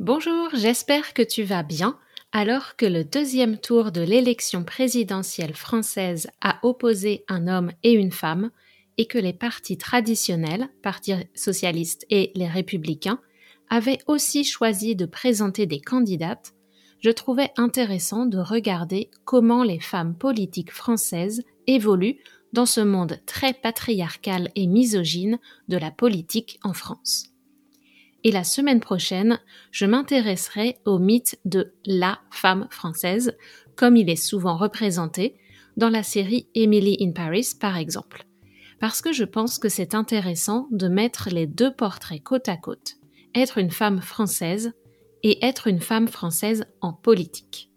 Bonjour, j'espère que tu vas bien. Alors que le deuxième tour de l'élection présidentielle française a opposé un homme et une femme et que les partis traditionnels, Parti socialiste et les républicains, avaient aussi choisi de présenter des candidates, je trouvais intéressant de regarder comment les femmes politiques françaises évoluent dans ce monde très patriarcal et misogyne de la politique en France et la semaine prochaine, je m'intéresserai au mythe de la femme française, comme il est souvent représenté dans la série Emily in Paris par exemple, parce que je pense que c'est intéressant de mettre les deux portraits côte à côte, être une femme française et être une femme française en politique.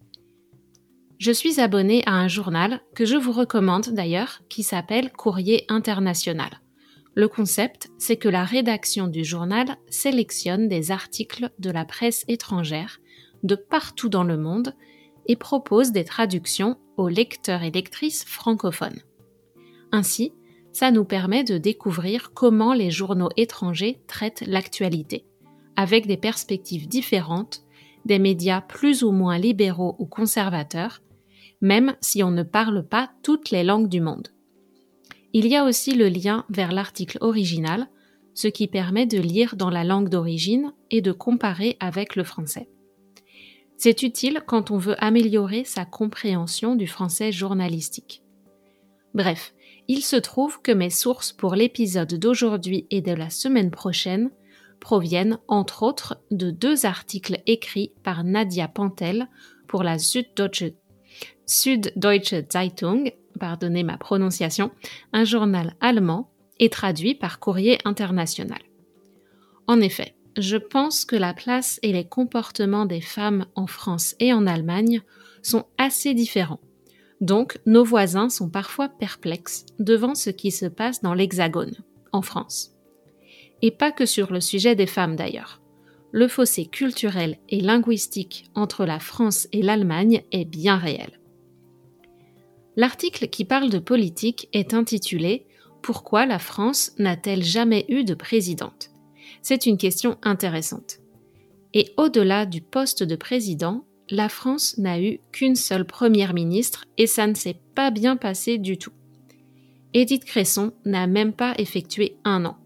Je suis abonnée à un journal que je vous recommande d'ailleurs qui s'appelle Courrier international. Le concept, c'est que la rédaction du journal sélectionne des articles de la presse étrangère de partout dans le monde et propose des traductions aux lecteurs et lectrices francophones. Ainsi, ça nous permet de découvrir comment les journaux étrangers traitent l'actualité, avec des perspectives différentes, des médias plus ou moins libéraux ou conservateurs, même si on ne parle pas toutes les langues du monde. Il y a aussi le lien vers l'article original, ce qui permet de lire dans la langue d'origine et de comparer avec le français. C'est utile quand on veut améliorer sa compréhension du français journalistique. Bref, il se trouve que mes sources pour l'épisode d'aujourd'hui et de la semaine prochaine proviennent entre autres de deux articles écrits par Nadia Pantel pour la Süddeutsche, Süddeutsche Zeitung pardonnez ma prononciation, un journal allemand et traduit par courrier international. En effet, je pense que la place et les comportements des femmes en France et en Allemagne sont assez différents. Donc, nos voisins sont parfois perplexes devant ce qui se passe dans l'Hexagone, en France. Et pas que sur le sujet des femmes d'ailleurs. Le fossé culturel et linguistique entre la France et l'Allemagne est bien réel. L'article qui parle de politique est intitulé Pourquoi la France n'a-t-elle jamais eu de présidente? C'est une question intéressante. Et au-delà du poste de président, la France n'a eu qu'une seule première ministre et ça ne s'est pas bien passé du tout. Édith Cresson n'a même pas effectué un an.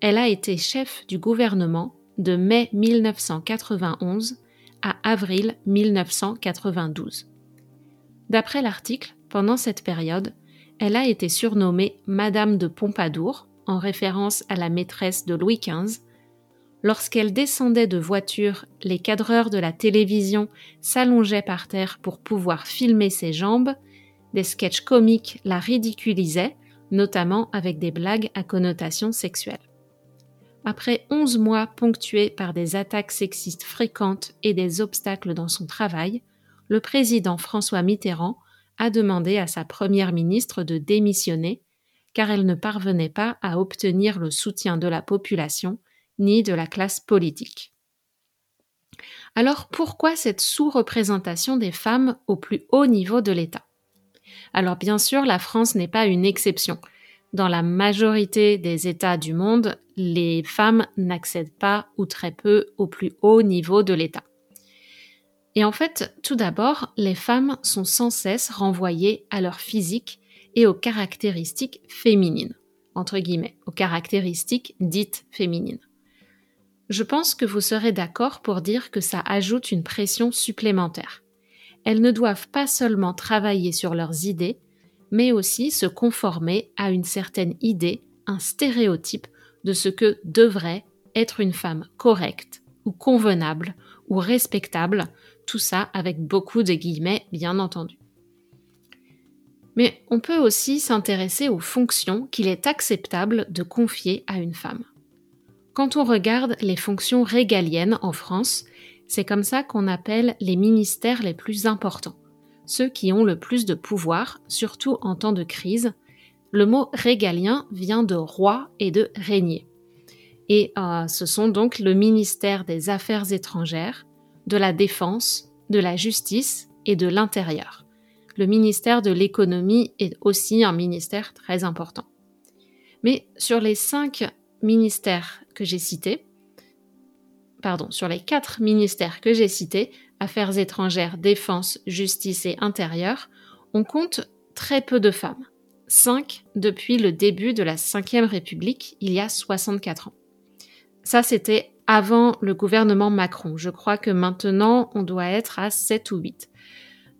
Elle a été chef du gouvernement de mai 1991 à avril 1992. D'après l'article, pendant cette période, elle a été surnommée Madame de Pompadour, en référence à la maîtresse de Louis XV. Lorsqu'elle descendait de voiture, les cadreurs de la télévision s'allongeaient par terre pour pouvoir filmer ses jambes. Des sketchs comiques la ridiculisaient, notamment avec des blagues à connotation sexuelle. Après 11 mois ponctués par des attaques sexistes fréquentes et des obstacles dans son travail, le président François Mitterrand a demandé à sa première ministre de démissionner car elle ne parvenait pas à obtenir le soutien de la population ni de la classe politique. Alors pourquoi cette sous-représentation des femmes au plus haut niveau de l'État? Alors bien sûr, la France n'est pas une exception. Dans la majorité des États du monde, les femmes n'accèdent pas ou très peu au plus haut niveau de l'État. Et en fait, tout d'abord, les femmes sont sans cesse renvoyées à leur physique et aux caractéristiques féminines, entre guillemets, aux caractéristiques dites féminines. Je pense que vous serez d'accord pour dire que ça ajoute une pression supplémentaire. Elles ne doivent pas seulement travailler sur leurs idées, mais aussi se conformer à une certaine idée, un stéréotype de ce que devrait être une femme correcte ou convenable ou respectable tout ça avec beaucoup de guillemets, bien entendu. Mais on peut aussi s'intéresser aux fonctions qu'il est acceptable de confier à une femme. Quand on regarde les fonctions régaliennes en France, c'est comme ça qu'on appelle les ministères les plus importants, ceux qui ont le plus de pouvoir, surtout en temps de crise. Le mot régalien vient de roi et de régner. Et euh, ce sont donc le ministère des Affaires étrangères, de la Défense, de la Justice et de l'Intérieur. Le ministère de l'économie est aussi un ministère très important. Mais sur les cinq ministères que j'ai cités, pardon, sur les quatre ministères que j'ai cités, Affaires étrangères, Défense, Justice et Intérieur, on compte très peu de femmes. Cinq depuis le début de la Ve République, il y a 64 ans. Ça, c'était avant le gouvernement Macron. Je crois que maintenant, on doit être à 7 ou 8.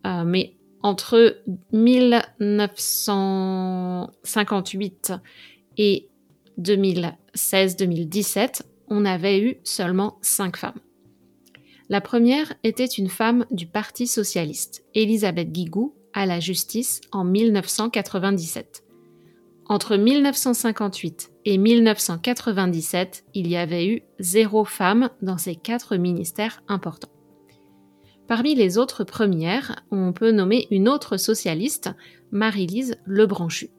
Euh, mais entre 1958 et 2016-2017, on avait eu seulement 5 femmes. La première était une femme du Parti socialiste, Elisabeth Guigou, à la justice en 1997. Entre 1958 et 1997, il y avait eu zéro femme dans ces quatre ministères importants. Parmi les autres premières, on peut nommer une autre socialiste, Marie-Lise Lebranchu.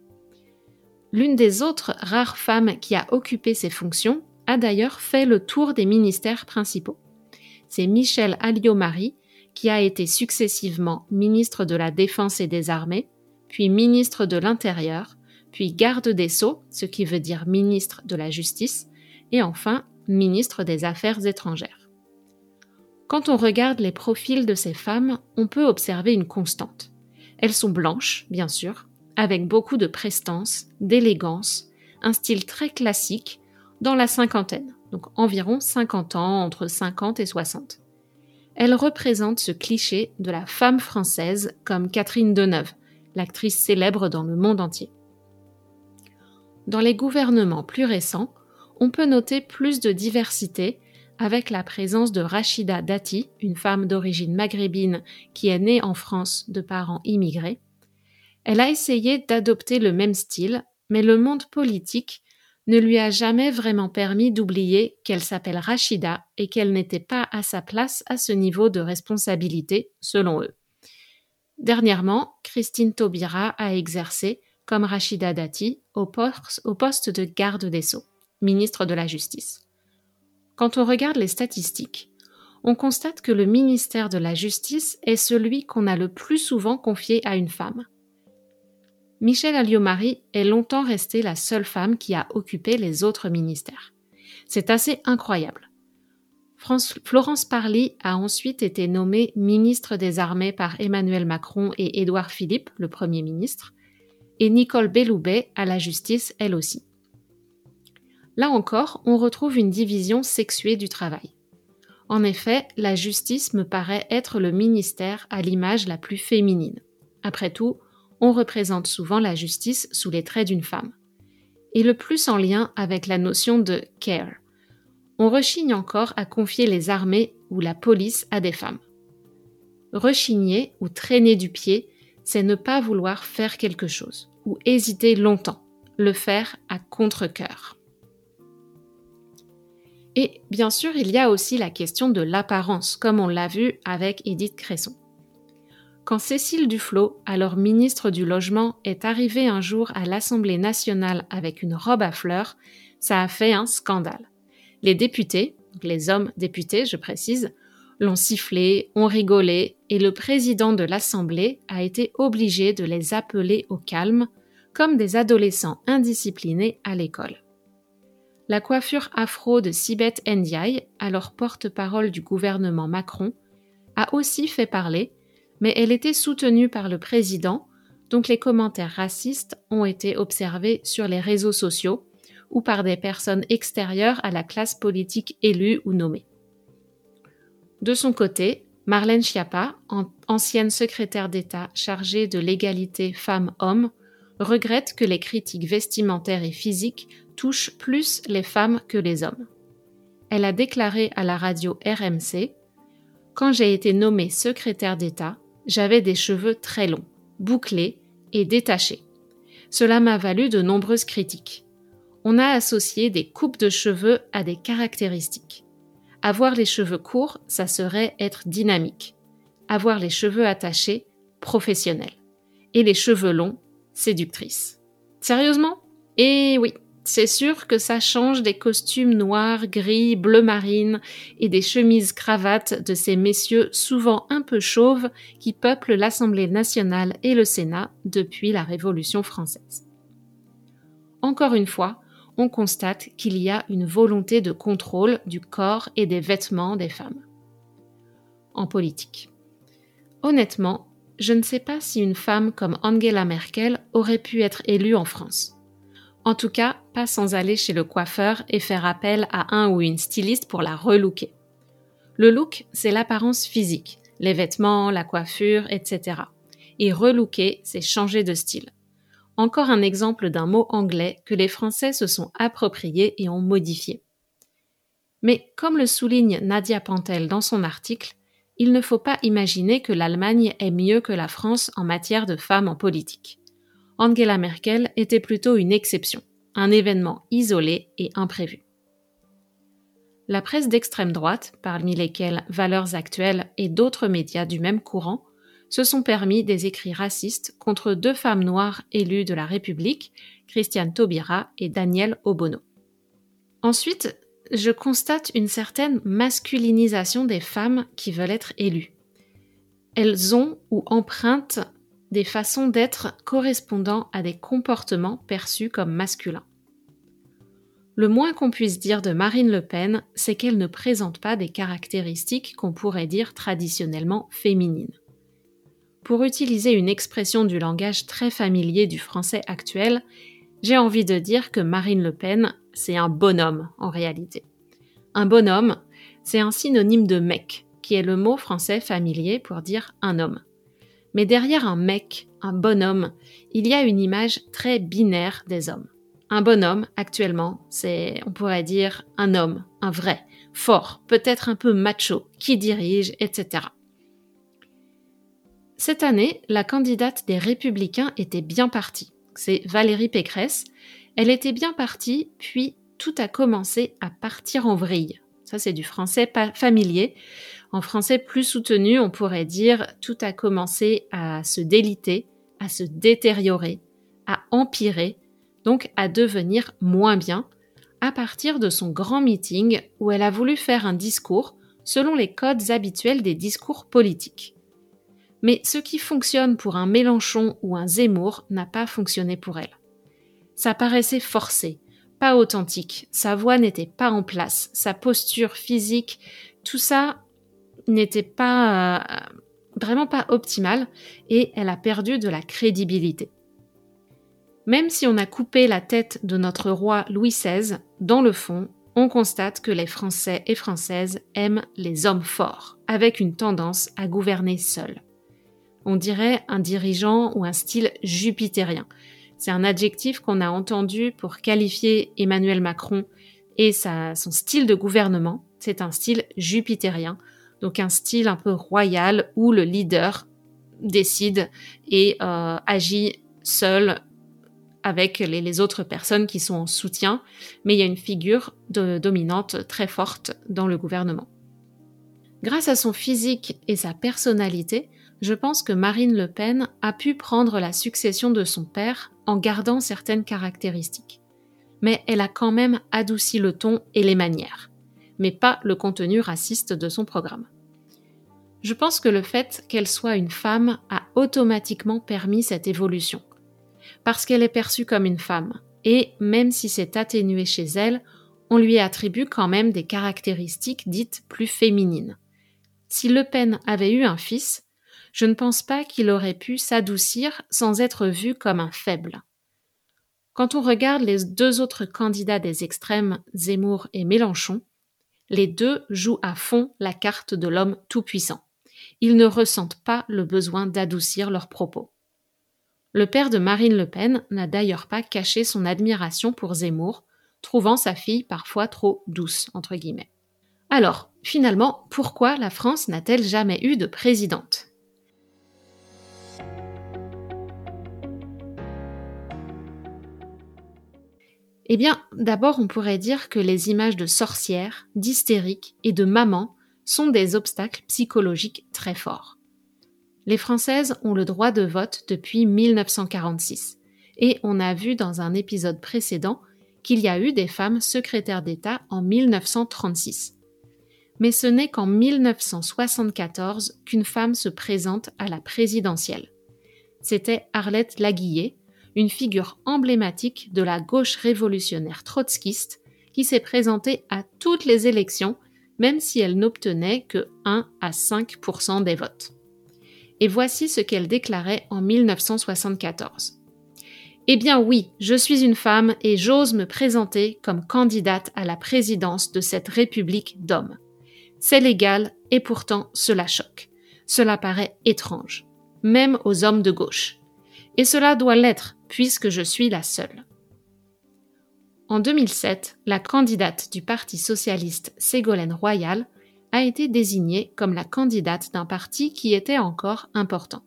L'une des autres rares femmes qui a occupé ces fonctions a d'ailleurs fait le tour des ministères principaux. C'est Michel Alliot-Marie, qui a été successivement ministre de la Défense et des Armées, puis ministre de l'Intérieur, puis garde des sceaux, ce qui veut dire ministre de la Justice, et enfin ministre des Affaires étrangères. Quand on regarde les profils de ces femmes, on peut observer une constante. Elles sont blanches, bien sûr, avec beaucoup de prestance, d'élégance, un style très classique, dans la cinquantaine, donc environ 50 ans, entre 50 et 60. Elles représentent ce cliché de la femme française comme Catherine Deneuve, l'actrice célèbre dans le monde entier. Dans les gouvernements plus récents, on peut noter plus de diversité avec la présence de Rachida Dati, une femme d'origine maghrébine qui est née en France de parents immigrés. Elle a essayé d'adopter le même style, mais le monde politique ne lui a jamais vraiment permis d'oublier qu'elle s'appelle Rachida et qu'elle n'était pas à sa place à ce niveau de responsabilité, selon eux. Dernièrement, Christine Taubira a exercé comme Rachida Dati, au poste, de garde des Sceaux, ministre de la Justice. Quand on regarde les statistiques, on constate que le ministère de la Justice est celui qu'on a le plus souvent confié à une femme. Michel Alliot-Marie est longtemps restée la seule femme qui a occupé les autres ministères. C'est assez incroyable. Florence Parly a ensuite été nommée ministre des Armées par Emmanuel Macron et Édouard Philippe, le Premier ministre, et Nicole Belloubet à la justice elle aussi. Là encore, on retrouve une division sexuée du travail. En effet, la justice me paraît être le ministère à l'image la plus féminine. Après tout, on représente souvent la justice sous les traits d'une femme. Et le plus en lien avec la notion de care. On rechigne encore à confier les armées ou la police à des femmes. Rechigner ou traîner du pied c'est ne pas vouloir faire quelque chose ou hésiter longtemps, le faire à contre-coeur. Et bien sûr, il y a aussi la question de l'apparence, comme on l'a vu avec Edith Cresson. Quand Cécile Duflot, alors ministre du Logement, est arrivée un jour à l'Assemblée nationale avec une robe à fleurs, ça a fait un scandale. Les députés, les hommes députés, je précise, l'ont sifflé, ont rigolé et le président de l'Assemblée a été obligé de les appeler au calme, comme des adolescents indisciplinés à l'école. La coiffure afro de Sibeth Ndiaye, alors porte-parole du gouvernement Macron, a aussi fait parler, mais elle était soutenue par le président, donc les commentaires racistes ont été observés sur les réseaux sociaux ou par des personnes extérieures à la classe politique élue ou nommée. De son côté, Marlène Schiappa, ancienne secrétaire d'État chargée de l'égalité femmes-hommes, regrette que les critiques vestimentaires et physiques touchent plus les femmes que les hommes. Elle a déclaré à la radio RMC Quand j'ai été nommée secrétaire d'État, j'avais des cheveux très longs, bouclés et détachés. Cela m'a valu de nombreuses critiques. On a associé des coupes de cheveux à des caractéristiques. Avoir les cheveux courts, ça serait être dynamique. Avoir les cheveux attachés, professionnel. Et les cheveux longs, séductrice. Sérieusement? Eh oui, c'est sûr que ça change des costumes noirs, gris, bleu marine et des chemises cravates de ces messieurs souvent un peu chauves qui peuplent l'Assemblée nationale et le Sénat depuis la Révolution française. Encore une fois, on constate qu'il y a une volonté de contrôle du corps et des vêtements des femmes. En politique. Honnêtement, je ne sais pas si une femme comme Angela Merkel aurait pu être élue en France. En tout cas, pas sans aller chez le coiffeur et faire appel à un ou une styliste pour la relooker. Le look, c'est l'apparence physique, les vêtements, la coiffure, etc. Et relooker, c'est changer de style. Encore un exemple d'un mot anglais que les Français se sont appropriés et ont modifié. Mais comme le souligne Nadia Pantel dans son article, il ne faut pas imaginer que l'Allemagne est mieux que la France en matière de femmes en politique. Angela Merkel était plutôt une exception, un événement isolé et imprévu. La presse d'extrême droite, parmi lesquelles Valeurs Actuelles et d'autres médias du même courant, se sont permis des écrits racistes contre deux femmes noires élues de la République, Christiane Taubira et Danielle Obono. Ensuite, je constate une certaine masculinisation des femmes qui veulent être élues. Elles ont ou empruntent des façons d'être correspondant à des comportements perçus comme masculins. Le moins qu'on puisse dire de Marine Le Pen, c'est qu'elle ne présente pas des caractéristiques qu'on pourrait dire traditionnellement féminines. Pour utiliser une expression du langage très familier du français actuel, j'ai envie de dire que Marine Le Pen, c'est un bonhomme en réalité. Un bonhomme, c'est un synonyme de mec, qui est le mot français familier pour dire un homme. Mais derrière un mec, un bonhomme, il y a une image très binaire des hommes. Un bonhomme, actuellement, c'est, on pourrait dire, un homme, un vrai, fort, peut-être un peu macho, qui dirige, etc. Cette année, la candidate des Républicains était bien partie. C'est Valérie Pécresse. Elle était bien partie, puis tout a commencé à partir en vrille. Ça, c'est du français familier. En français plus soutenu, on pourrait dire tout a commencé à se déliter, à se détériorer, à empirer, donc à devenir moins bien, à partir de son grand meeting où elle a voulu faire un discours selon les codes habituels des discours politiques. Mais ce qui fonctionne pour un Mélenchon ou un Zemmour n'a pas fonctionné pour elle. Ça paraissait forcé, pas authentique, sa voix n'était pas en place, sa posture physique, tout ça n'était pas euh, vraiment pas optimale et elle a perdu de la crédibilité. Même si on a coupé la tête de notre roi Louis XVI, dans le fond, on constate que les Français et Françaises aiment les hommes forts, avec une tendance à gouverner seuls. On dirait un dirigeant ou un style jupitérien. C'est un adjectif qu'on a entendu pour qualifier Emmanuel Macron et sa, son style de gouvernement. C'est un style jupitérien, donc un style un peu royal où le leader décide et euh, agit seul avec les, autres personnes qui sont en soutien, mais il y a une figure dominante très forte dans le gouvernement. Grâce à son physique et sa personnalité, je pense que Marine Le Pen a pu prendre la succession de son père en gardant certaines caractéristiques. Mais elle a quand même adouci le ton et les manières mais pas le contenu raciste de son programme. Je pense que le fait qu'elle soit une femme a automatiquement permis cette évolution. Parce qu'elle est perçue comme une femme, et même si c'est atténué chez elle, on lui attribue quand même des caractéristiques dites plus féminines. Si Le Pen avait eu un fils, je ne pense pas qu'il aurait pu s'adoucir sans être vu comme un faible. Quand on regarde les deux autres candidats des extrêmes, Zemmour et Mélenchon, les deux jouent à fond la carte de l'homme tout-puissant. Ils ne ressentent pas le besoin d'adoucir leurs propos. Le père de Marine Le Pen n'a d'ailleurs pas caché son admiration pour Zemmour, trouvant sa fille parfois trop douce, entre guillemets. Alors, finalement, pourquoi la France n'a-t-elle jamais eu de présidente? Eh bien, d'abord, on pourrait dire que les images de sorcières, d'hystériques et de mamans sont des obstacles psychologiques très forts. Les Françaises ont le droit de vote depuis 1946, et on a vu dans un épisode précédent qu'il y a eu des femmes secrétaires d'État en 1936. Mais ce n'est qu'en 1974 qu'une femme se présente à la présidentielle. C'était Arlette Laguillet, une figure emblématique de la gauche révolutionnaire trotskiste qui s'est présentée à toutes les élections, même si elle n'obtenait que 1 à 5% des votes. Et voici ce qu'elle déclarait en 1974. Eh bien oui, je suis une femme et j'ose me présenter comme candidate à la présidence de cette République d'hommes. C'est légal et pourtant cela choque. Cela paraît étrange, même aux hommes de gauche. Et cela doit l'être puisque je suis la seule. En 2007, la candidate du Parti socialiste Ségolène Royal a été désignée comme la candidate d'un parti qui était encore important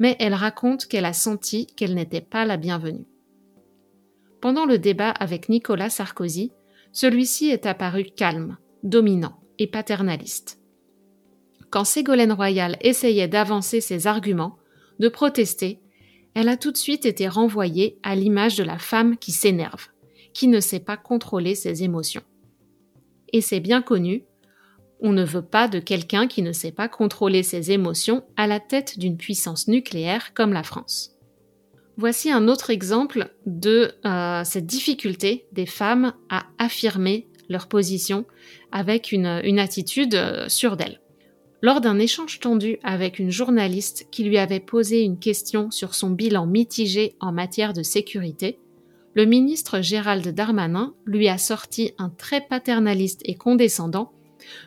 mais elle raconte qu'elle a senti qu'elle n'était pas la bienvenue. Pendant le débat avec Nicolas Sarkozy, celui-ci est apparu calme, dominant et paternaliste. Quand Ségolène Royal essayait d'avancer ses arguments, de protester, elle a tout de suite été renvoyée à l'image de la femme qui s'énerve, qui ne sait pas contrôler ses émotions. Et c'est bien connu, on ne veut pas de quelqu'un qui ne sait pas contrôler ses émotions à la tête d'une puissance nucléaire comme la France. Voici un autre exemple de euh, cette difficulté des femmes à affirmer leur position avec une, attitude euh, sûre d'elle. Lors d'un échange tendu avec une journaliste qui lui avait posé une question sur son bilan mitigé en matière de sécurité, le ministre Gérald Darmanin lui a sorti un très paternaliste et condescendant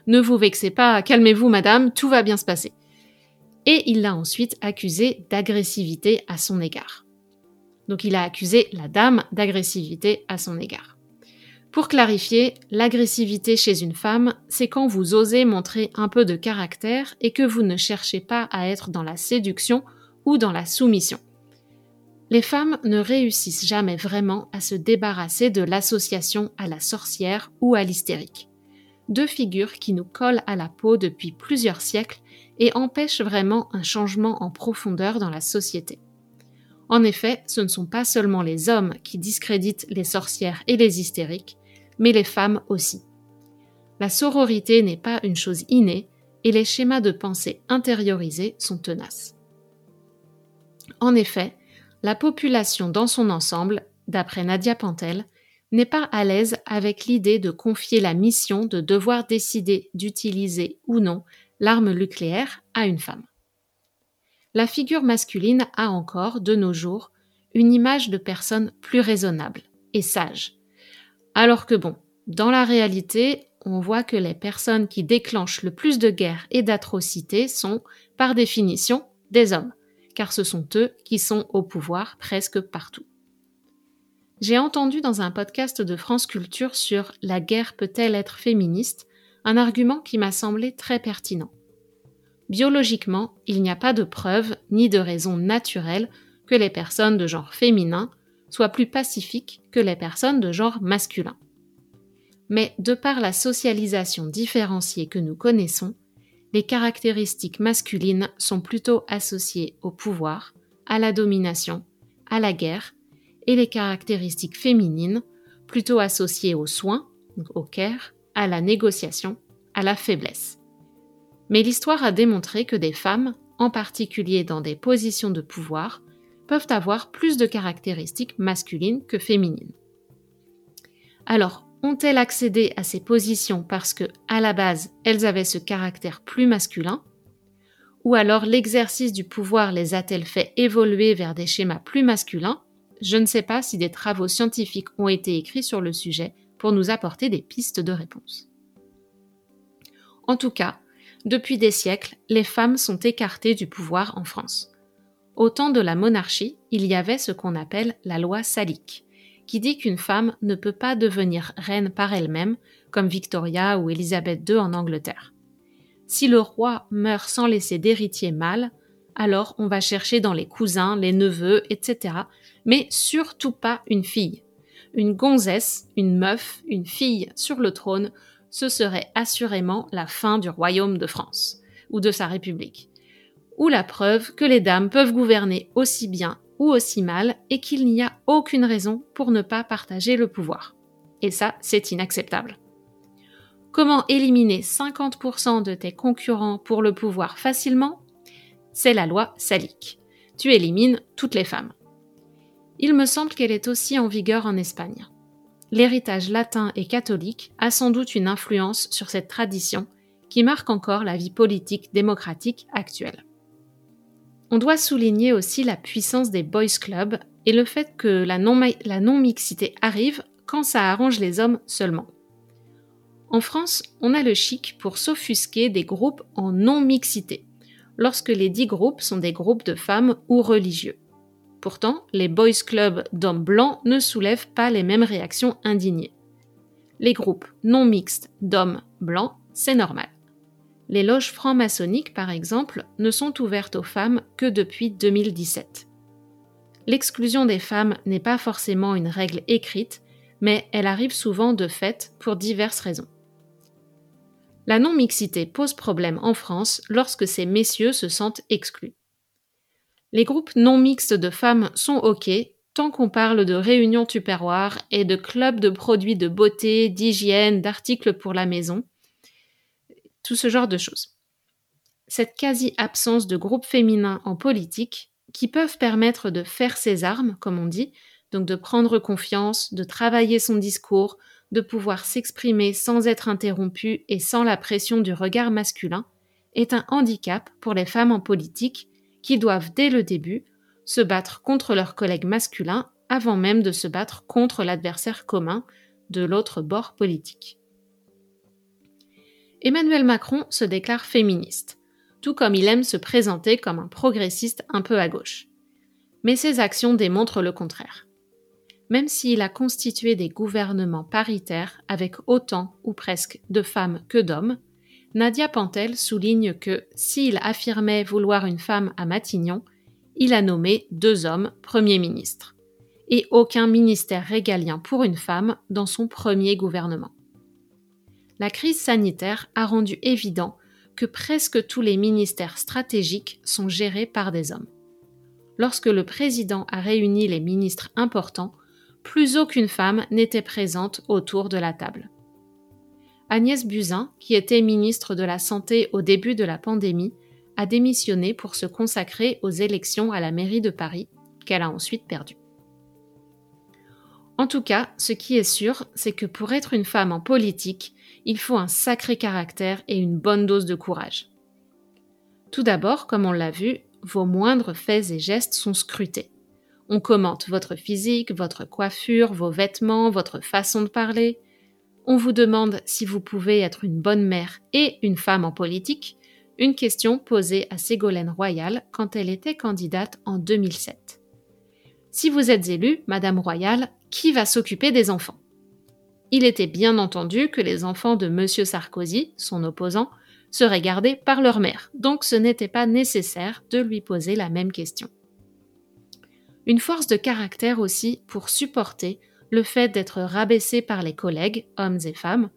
ne vous vexez pas, calmez-vous madame, tout va bien se passer. Et il l'a ensuite accusée d'agressivité à son égard. Donc il a accusé la dame d'agressivité à son égard. Pour clarifier, l'agressivité chez une femme, c'est quand vous osez montrer un peu de caractère et que vous ne cherchez pas à être dans la séduction ou dans la soumission. Les femmes ne réussissent jamais vraiment à se débarrasser de l'association à la sorcière ou à l'hystérique deux figures qui nous collent à la peau depuis plusieurs siècles et empêchent vraiment un changement en profondeur dans la société. En effet, ce ne sont pas seulement les hommes qui discréditent les sorcières et les hystériques, mais les femmes aussi. La sororité n'est pas une chose innée et les schémas de pensée intériorisés sont tenaces. En effet, la population dans son ensemble, d'après Nadia Pantel, n'est pas à l'aise avec l'idée de confier la mission de devoir décider d'utiliser ou non l'arme nucléaire à une femme. La figure masculine a encore, de nos jours, une image de personne plus raisonnable et sage. Alors que bon, dans la réalité, on voit que les personnes qui déclenchent le plus de guerres et d'atrocités sont, par définition, des hommes, car ce sont eux qui sont au pouvoir presque partout. J'ai entendu dans un podcast de France Culture sur La guerre peut-elle être féministe? un argument qui m'a semblé très pertinent. Biologiquement, il n'y a pas de preuve ni de raison naturelle que les personnes de genre féminin soient plus pacifiques que les personnes de genre masculin. Mais de par la socialisation différenciée que nous connaissons, les caractéristiques masculines sont plutôt associées au pouvoir, à la domination, à la guerre et les caractéristiques féminines, plutôt associées aux soins, au care, à la négociation, à la faiblesse. Mais l'histoire a démontré que des femmes, en particulier dans des positions de pouvoir, peuvent avoir plus de caractéristiques masculines que féminines. Alors, ont-elles accédé à ces positions parce que, à la base, elles avaient ce caractère plus masculin? Ou alors l'exercice du pouvoir les a-t-elle fait évoluer vers des schémas plus masculins? Je ne sais pas si des travaux scientifiques ont été écrits sur le sujet pour nous apporter des pistes de réponse. En tout cas, depuis des siècles, les femmes sont écartées du pouvoir en France. Au temps de la monarchie, il y avait ce qu'on appelle la loi salique, qui dit qu'une femme ne peut pas devenir reine par elle-même, comme Victoria ou Élisabeth II en Angleterre. Si le roi meurt sans laisser d'héritier mâle, alors on va chercher dans les cousins, les neveux, etc., mais surtout pas une fille. Une gonzesse, une meuf, une fille sur le trône, ce serait assurément la fin du royaume de France, ou de sa République ou la preuve que les dames peuvent gouverner aussi bien ou aussi mal et qu'il n'y a aucune raison pour ne pas partager le pouvoir. Et ça, c'est inacceptable. Comment éliminer 50% de tes concurrents pour le pouvoir facilement? C'est la loi Salique. Tu élimines toutes les femmes. Il me semble qu'elle est aussi en vigueur en Espagne. L'héritage latin et catholique a sans doute une influence sur cette tradition qui marque encore la vie politique démocratique actuelle. On doit souligner aussi la puissance des boys clubs et le fait que la non-mixité arrive quand ça arrange les hommes seulement. En France, on a le chic pour s'offusquer des groupes en non-mixité, lorsque les dix groupes sont des groupes de femmes ou religieux. Pourtant, les boys clubs d'hommes blancs ne soulèvent pas les mêmes réactions indignées. Les groupes non mixtes d'hommes blancs, c'est normal. Les loges franc-maçonniques, par exemple, ne sont ouvertes aux femmes que depuis 2017. L'exclusion des femmes n'est pas forcément une règle écrite, mais elle arrive souvent de fait pour diverses raisons. La non-mixité pose problème en France lorsque ces messieurs se sentent exclus. Les groupes non mixtes de femmes sont OK tant qu'on parle de réunions tupperware et de clubs de produits de beauté, d'hygiène, d'articles pour la maison, tout ce genre de choses. Cette quasi-absence de groupes féminins en politique qui peuvent permettre de faire ses armes, comme on dit, donc de prendre confiance, de travailler son discours, de pouvoir s'exprimer sans être interrompu et sans la pression du regard masculin, est un handicap pour les femmes en politique qui doivent dès le début se battre contre leurs collègues masculins avant même de se battre contre l'adversaire commun de l'autre bord politique. Emmanuel Macron se déclare féministe, tout comme il aime se présenter comme un progressiste un peu à gauche. Mais ses actions démontrent le contraire. Même s'il a constitué des gouvernements paritaires avec autant ou presque de femmes que d'hommes, Nadia Pantel souligne que s'il affirmait vouloir une femme à Matignon, il a nommé deux hommes premiers ministres, et aucun ministère régalien pour une femme dans son premier gouvernement la crise sanitaire a rendu évident que presque tous les ministères stratégiques sont gérés par des hommes. Lorsque le président a réuni les ministres importants, plus aucune femme n'était présente autour de la table. Agnès Buzyn, qui était ministre de la Santé au début de la pandémie, a démissionné pour se consacrer aux élections à la mairie de Paris, qu'elle a ensuite perdues. En tout cas, ce qui est sûr, c'est que pour être une femme en politique, il faut un sacré caractère et une bonne dose de courage. Tout d'abord, comme on l'a vu, vos moindres faits et gestes sont scrutés. On commente votre physique, votre coiffure, vos vêtements, votre façon de parler. On vous demande si vous pouvez être une bonne mère et une femme en politique, une question posée à Ségolène Royal quand elle était candidate en 2007. Si vous êtes élue, Madame Royal, qui va s'occuper des enfants il était bien entendu que les enfants de M. Sarkozy, son opposant, seraient gardés par leur mère, donc ce n'était pas nécessaire de lui poser la même question. Une force de caractère aussi pour supporter le fait d'être rabaissé par les collègues, hommes et femmes,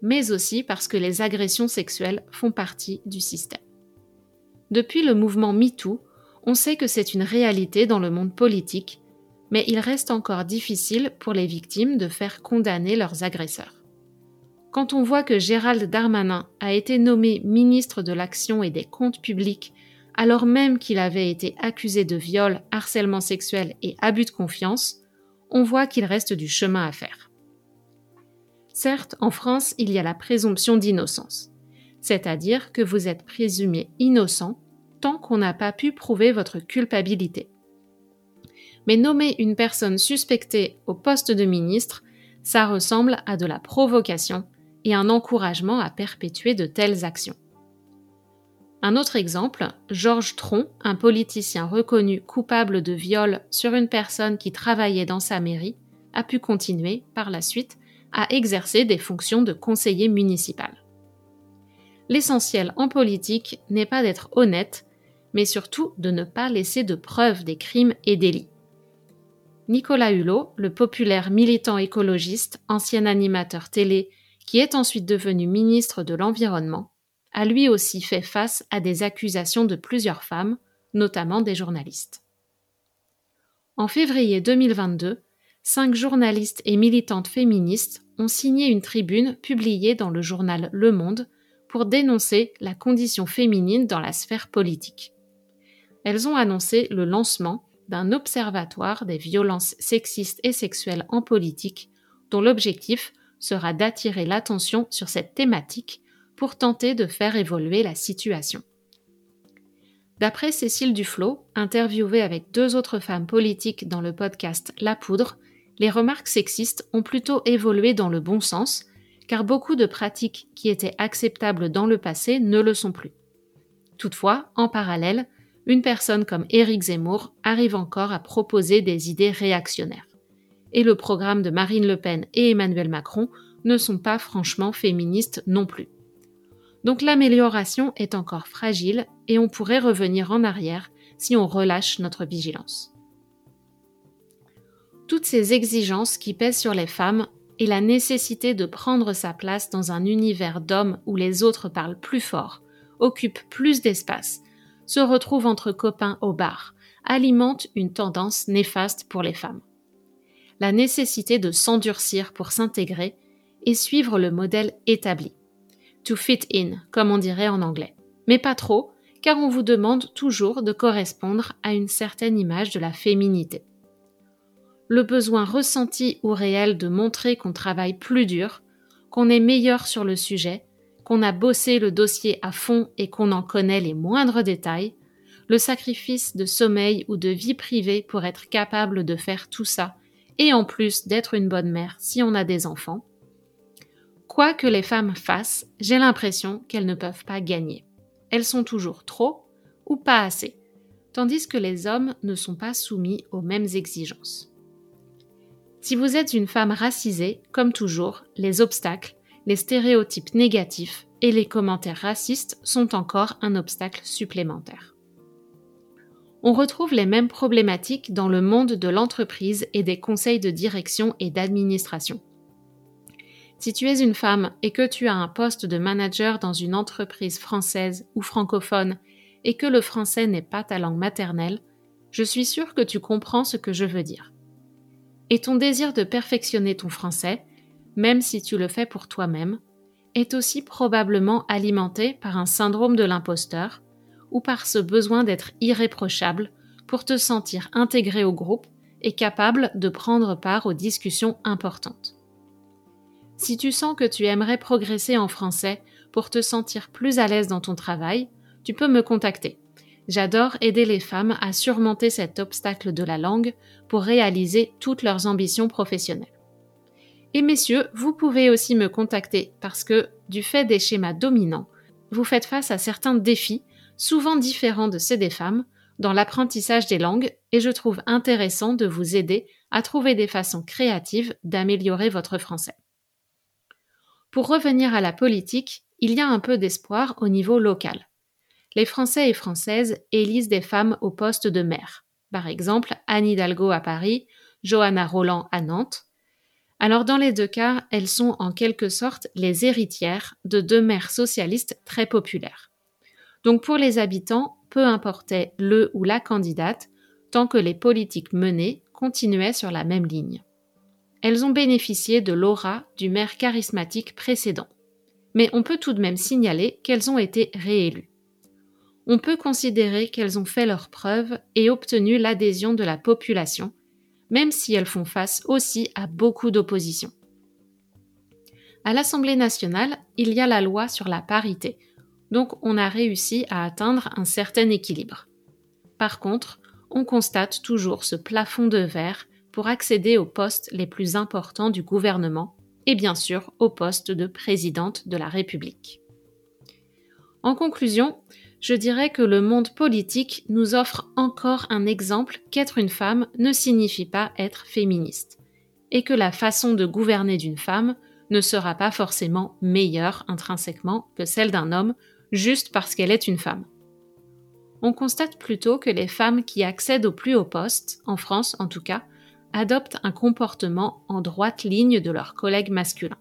mais aussi parce que les agressions sexuelles font partie du système. Depuis le mouvement MeToo, on sait que c'est une réalité dans le monde politique mais il reste encore difficile pour les victimes de faire condamner leurs agresseurs. Quand on voit que Gérald Darmanin a été nommé ministre de l'Action et des Comptes publics alors même qu'il avait été accusé de viol, harcèlement sexuel et abus de confiance, on voit qu'il reste du chemin à faire. Certes, en France, il y a la présomption d'innocence, c'est-à-dire que vous êtes présumé innocent tant qu'on n'a pas pu prouver votre culpabilité. Mais nommer une personne suspectée au poste de ministre, ça ressemble à de la provocation et un encouragement à perpétuer de telles actions. Un autre exemple, Georges Tron, un politicien reconnu coupable de viol sur une personne qui travaillait dans sa mairie, a pu continuer, par la suite, à exercer des fonctions de conseiller municipal. L'essentiel en politique n'est pas d'être honnête, mais surtout de ne pas laisser de preuves des crimes et délits. Nicolas Hulot, le populaire militant écologiste, ancien animateur télé, qui est ensuite devenu ministre de l'Environnement, a lui aussi fait face à des accusations de plusieurs femmes, notamment des journalistes. En février 2022, cinq journalistes et militantes féministes ont signé une tribune publiée dans le journal Le Monde pour dénoncer la condition féminine dans la sphère politique. Elles ont annoncé le lancement d'un observatoire des violences sexistes et sexuelles en politique, dont l'objectif sera d'attirer l'attention sur cette thématique pour tenter de faire évoluer la situation. D'après Cécile Duflot, interviewée avec deux autres femmes politiques dans le podcast La Poudre, les remarques sexistes ont plutôt évolué dans le bon sens, car beaucoup de pratiques qui étaient acceptables dans le passé ne le sont plus. Toutefois, en parallèle, une personne comme Éric Zemmour arrive encore à proposer des idées réactionnaires. Et le programme de Marine Le Pen et Emmanuel Macron ne sont pas franchement féministes non plus. Donc l'amélioration est encore fragile et on pourrait revenir en arrière si on relâche notre vigilance. Toutes ces exigences qui pèsent sur les femmes et la nécessité de prendre sa place dans un univers d'hommes où les autres parlent plus fort, occupent plus d'espace, se retrouvent entre copains au bar, alimentent une tendance néfaste pour les femmes. La nécessité de s'endurcir pour s'intégrer et suivre le modèle établi to fit in, comme on dirait en anglais. Mais pas trop, car on vous demande toujours de correspondre à une certaine image de la féminité. Le besoin ressenti ou réel de montrer qu'on travaille plus dur, qu'on est meilleur sur le sujet, qu'on a bossé le dossier à fond et qu'on en connaît les moindres détails, le sacrifice de sommeil ou de vie privée pour être capable de faire tout ça, et en plus d'être une bonne mère si on a des enfants, Quoi que les femmes fassent, j'ai l'impression qu'elles ne peuvent pas gagner. Elles sont toujours trop ou pas assez, tandis que les hommes ne sont pas soumis aux mêmes exigences. Si vous êtes une femme racisée, comme toujours, les obstacles, les stéréotypes négatifs et les commentaires racistes sont encore un obstacle supplémentaire. On retrouve les mêmes problématiques dans le monde de l'entreprise et des conseils de direction et d'administration. Si tu es une femme et que tu as un poste de manager dans une entreprise française ou francophone et que le français n'est pas ta langue maternelle, je suis sûre que tu comprends ce que je veux dire. Et ton désir de perfectionner ton français, même si tu le fais pour toi-même, est aussi probablement alimenté par un syndrome de l'imposteur ou par ce besoin d'être irréprochable pour te sentir intégré au groupe et capable de prendre part aux discussions importantes. Si tu sens que tu aimerais progresser en français pour te sentir plus à l'aise dans ton travail, tu peux me contacter. J'adore aider les femmes à surmonter cet obstacle de la langue pour réaliser toutes leurs ambitions professionnelles. Et messieurs, vous pouvez aussi me contacter parce que, du fait des schémas dominants, vous faites face à certains défis, souvent différents de ceux des femmes, dans l'apprentissage des langues et je trouve intéressant de vous aider à trouver des façons créatives d'améliorer votre français. Pour revenir à la politique, il y a un peu d'espoir au niveau local. Les Français et Françaises élisent des femmes au poste de maire. Par exemple, Anne Hidalgo à Paris, Johanna Roland à Nantes. Alors dans les deux cas, elles sont en quelque sorte les héritières de deux maires socialistes très populaires. Donc pour les habitants, peu importait le ou la candidate, tant que les politiques menées continuaient sur la même ligne. elles ont bénéficié de l'aura du maire charismatique précédent. Mais on peut tout de même signaler qu'elles ont été réélues. On peut considérer qu'elles ont fait leurs preuves et obtenu l'adhésion de la population, même si elles font face aussi à beaucoup d'opposition. À l'Assemblée nationale, il y a la loi sur la parité, donc on a réussi à atteindre un certain équilibre. Par contre, on constate toujours ce plafond de verre pour accéder aux postes les plus importants du gouvernement et bien sûr au poste de présidente de la République. En conclusion, je dirais que le monde politique nous offre encore un exemple qu'être une femme ne signifie pas être féministe, et que la façon de gouverner d'une femme ne sera pas forcément meilleure intrinsèquement que celle d'un homme juste parce qu'elle est une femme. On constate plutôt que les femmes qui accèdent au plus haut poste, en France en tout cas, adoptent un comportement en droite ligne de leurs collègues masculins.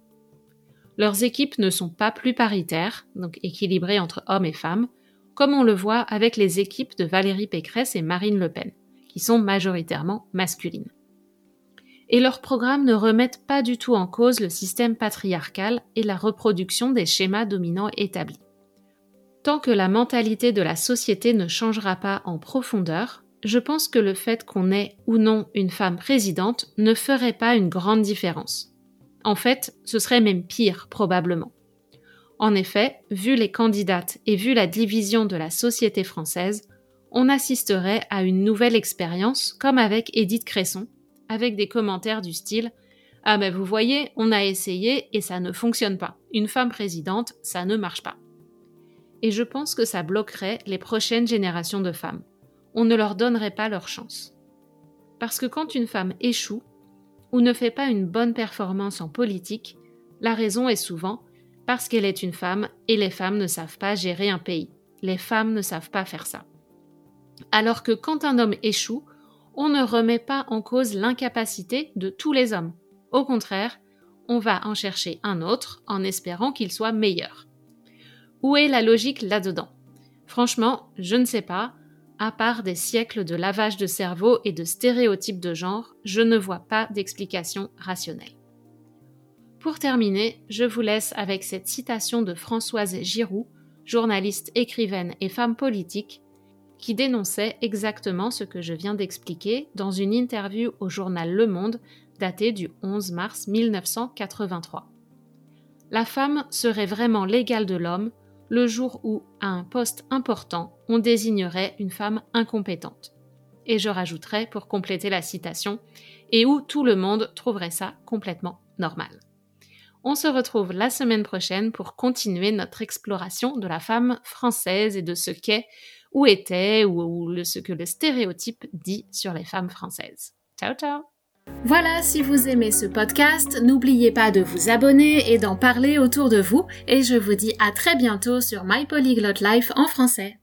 Leurs équipes ne sont pas plus paritaires, donc équilibrées entre hommes et femmes, comme on le voit avec les équipes de Valérie Pécresse et Marine Le Pen, qui sont majoritairement masculines. Et leurs programmes ne remettent pas du tout en cause le système patriarcal et la reproduction des schémas dominants établis. Tant que la mentalité de la société ne changera pas en profondeur, je pense que le fait qu'on ait ou non une femme présidente ne ferait pas une grande différence. En fait, ce serait même pire probablement. En effet, vu les candidates et vu la division de la société française, on assisterait à une nouvelle expérience comme avec Édith Cresson, avec des commentaires du style Ah ben vous voyez, on a essayé et ça ne fonctionne pas. Une femme présidente, ça ne marche pas. Et je pense que ça bloquerait les prochaines générations de femmes on ne leur donnerait pas leur chance. Parce que quand une femme échoue ou ne fait pas une bonne performance en politique, la raison est souvent parce qu'elle est une femme et les femmes ne savent pas gérer un pays. Les femmes ne savent pas faire ça. Alors que quand un homme échoue, on ne remet pas en cause l'incapacité de tous les hommes. Au contraire, on va en chercher un autre en espérant qu'il soit meilleur. Où est la logique là-dedans? Franchement, je ne sais pas, à part des siècles de lavage de cerveau et de stéréotypes de genre, je ne vois pas d'explication rationnelle. Pour terminer, je vous laisse avec cette citation de Françoise Giroud, journaliste, écrivaine et femme politique, qui dénonçait exactement ce que je viens d'expliquer dans une interview au journal Le Monde datée du 11 mars 1983. La femme serait vraiment l'égale de l'homme le jour où, à un poste important, on désignerait une femme incompétente. Et je rajouterai, pour compléter la citation, et où tout le monde trouverait ça complètement normal. On se retrouve la semaine prochaine pour continuer notre exploration de la femme française et de ce qu'est, ou était, ou, ce que le stéréotype dit sur les femmes françaises. Ciao ciao voilà, si vous aimez ce podcast, n'oubliez pas de vous abonner et d'en parler autour de vous, et je vous dis à très bientôt sur My Polyglot Life en français.